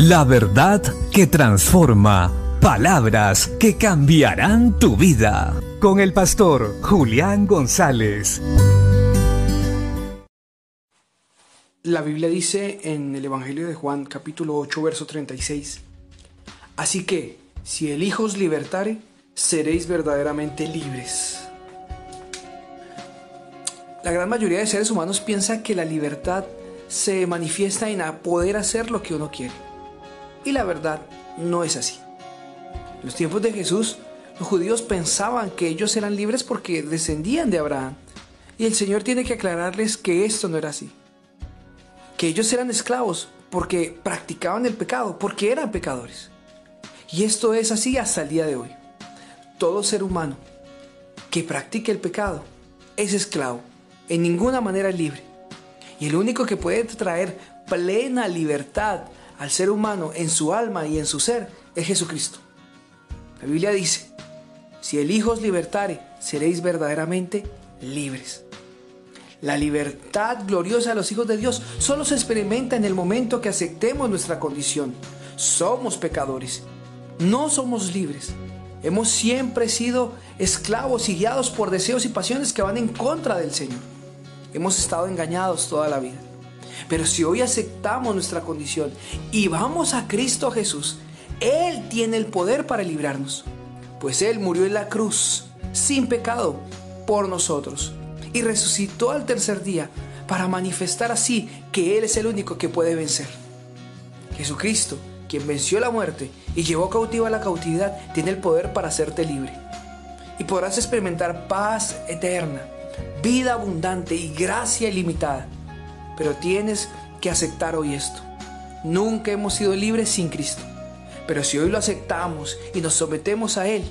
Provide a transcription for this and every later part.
La verdad que transforma. Palabras que cambiarán tu vida. Con el pastor Julián González. La Biblia dice en el Evangelio de Juan capítulo 8 verso 36. Así que, si el Hijo os libertare, seréis verdaderamente libres. La gran mayoría de seres humanos piensa que la libertad se manifiesta en poder hacer lo que uno quiere. Y la verdad no es así. En los tiempos de Jesús, los judíos pensaban que ellos eran libres porque descendían de Abraham. Y el Señor tiene que aclararles que esto no era así. Que ellos eran esclavos porque practicaban el pecado, porque eran pecadores. Y esto es así hasta el día de hoy. Todo ser humano que practique el pecado es esclavo, en ninguna manera libre. Y el único que puede traer plena libertad al ser humano en su alma y en su ser es Jesucristo. La Biblia dice, si el Hijo os libertare, seréis verdaderamente libres. La libertad gloriosa de los hijos de Dios solo se experimenta en el momento que aceptemos nuestra condición. Somos pecadores, no somos libres. Hemos siempre sido esclavos y guiados por deseos y pasiones que van en contra del Señor. Hemos estado engañados toda la vida. Pero si hoy aceptamos nuestra condición y vamos a Cristo Jesús, Él tiene el poder para librarnos. Pues Él murió en la cruz, sin pecado, por nosotros. Y resucitó al tercer día para manifestar así que Él es el único que puede vencer. Jesucristo, quien venció la muerte y llevó cautiva la cautividad, tiene el poder para hacerte libre. Y podrás experimentar paz eterna vida abundante y gracia ilimitada. Pero tienes que aceptar hoy esto. Nunca hemos sido libres sin Cristo. Pero si hoy lo aceptamos y nos sometemos a Él,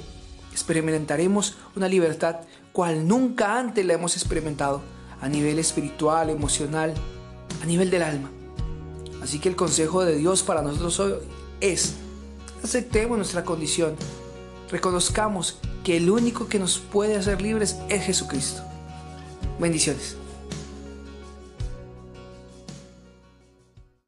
experimentaremos una libertad cual nunca antes la hemos experimentado a nivel espiritual, emocional, a nivel del alma. Así que el consejo de Dios para nosotros hoy es, aceptemos nuestra condición, reconozcamos que el único que nos puede hacer libres es Jesucristo. Bendiciones.